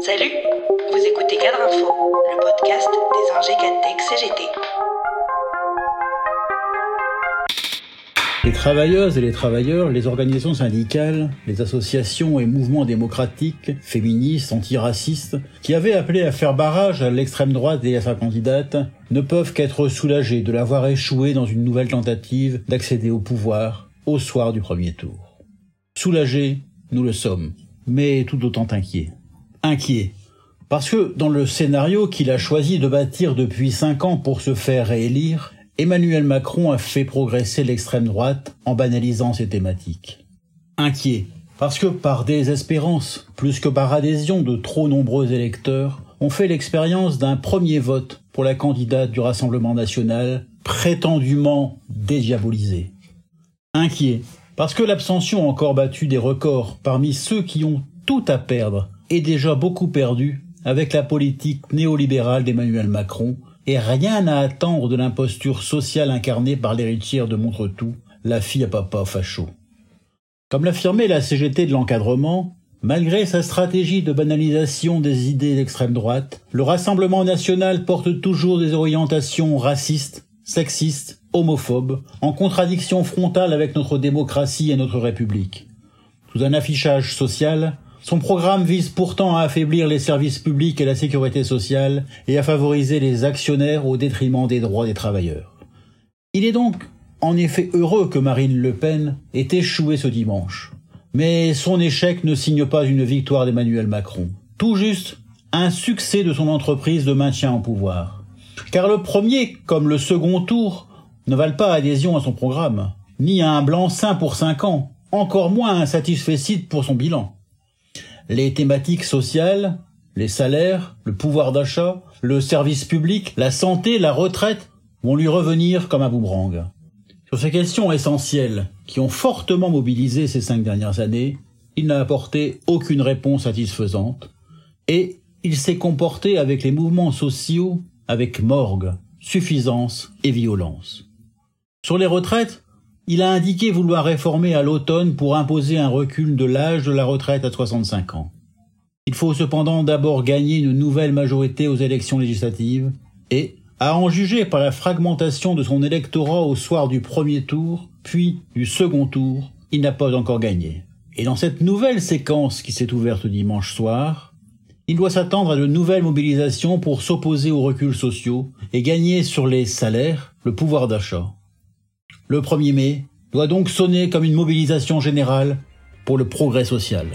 Salut, vous écoutez Cadre Info, le podcast des Cadtech CGT. Les travailleuses et les travailleurs, les organisations syndicales, les associations et mouvements démocratiques, féministes, antiracistes, qui avaient appelé à faire barrage à l'extrême droite et à sa candidate, ne peuvent qu'être soulagés de l'avoir échoué dans une nouvelle tentative d'accéder au pouvoir au soir du premier tour. Soulagés, nous le sommes, mais tout autant inquiets. Inquiets, parce que dans le scénario qu'il a choisi de bâtir depuis cinq ans pour se faire réélire, Emmanuel Macron a fait progresser l'extrême droite en banalisant ses thématiques. Inquiet, parce que par désespérance, plus que par adhésion de trop nombreux électeurs, on fait l'expérience d'un premier vote pour la candidate du Rassemblement national, prétendument dédiabolisée. Inquiet, parce que l'abstention encore battu des records parmi ceux qui ont tout à perdre est déjà beaucoup perdu avec la politique néolibérale d'Emmanuel Macron, et rien à attendre de l'imposture sociale incarnée par l'héritière de Montretout, la fille à papa facho. Comme l'affirmait la CGT de l'encadrement, malgré sa stratégie de banalisation des idées d'extrême droite, le Rassemblement national porte toujours des orientations racistes, sexistes, homophobes, en contradiction frontale avec notre démocratie et notre République. Sous un affichage social, son programme vise pourtant à affaiblir les services publics et la sécurité sociale et à favoriser les actionnaires au détriment des droits des travailleurs. Il est donc en effet heureux que Marine Le Pen ait échoué ce dimanche. Mais son échec ne signe pas une victoire d'Emmanuel Macron. Tout juste un succès de son entreprise de maintien en pouvoir. Car le premier, comme le second tour, ne valent pas adhésion à son programme, ni à un blanc-seing pour cinq ans, encore moins un satisfecit pour son bilan les thématiques sociales, les salaires, le pouvoir d'achat, le service public, la santé, la retraite vont lui revenir comme un boomerang. Sur ces questions essentielles qui ont fortement mobilisé ces cinq dernières années, il n'a apporté aucune réponse satisfaisante et il s'est comporté avec les mouvements sociaux avec morgue, suffisance et violence. Sur les retraites, il a indiqué vouloir réformer à l'automne pour imposer un recul de l'âge de la retraite à 65 ans. Il faut cependant d'abord gagner une nouvelle majorité aux élections législatives et, à en juger par la fragmentation de son électorat au soir du premier tour, puis du second tour, il n'a pas encore gagné. Et dans cette nouvelle séquence qui s'est ouverte dimanche soir, il doit s'attendre à de nouvelles mobilisations pour s'opposer aux reculs sociaux et gagner sur les salaires le pouvoir d'achat. Le 1er mai doit donc sonner comme une mobilisation générale pour le progrès social.